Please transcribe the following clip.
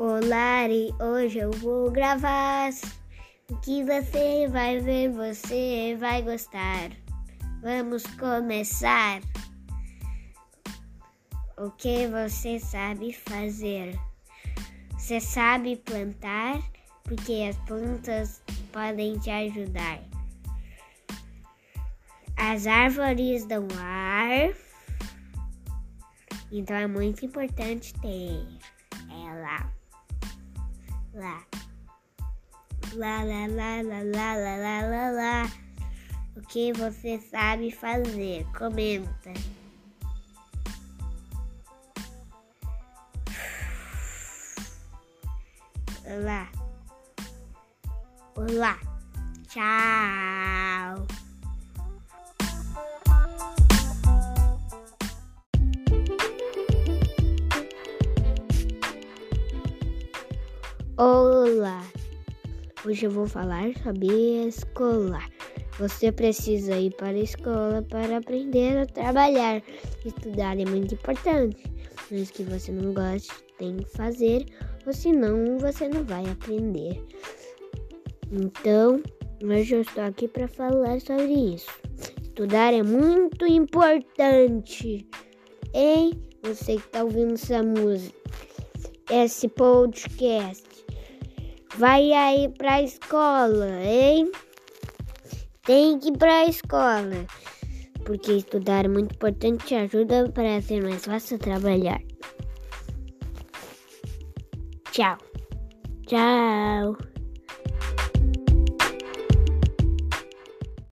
escolar e hoje eu vou gravar. O que você vai ver, você vai gostar. Vamos começar. O que você sabe fazer? Você sabe plantar? Porque as plantas podem te ajudar. As árvores dão ar. Então é muito importante ter. Lá. Lá, lá, lá, lá, lá, lá, lá, lá, lá. O que você sabe fazer? Comenta. Olá. Olá. Tchau. Olá! Hoje eu vou falar sobre escola. Você precisa ir para a escola para aprender a trabalhar. Estudar é muito importante, mas que você não goste, tem que fazer, ou senão você não vai aprender. Então, hoje eu estou aqui para falar sobre isso. Estudar é muito importante, hein? Você que está ouvindo essa música, esse podcast. Vai aí pra escola, hein? Tem que ir pra escola. Porque estudar é muito importante te ajuda para ser mais fácil trabalhar. Tchau. Tchau.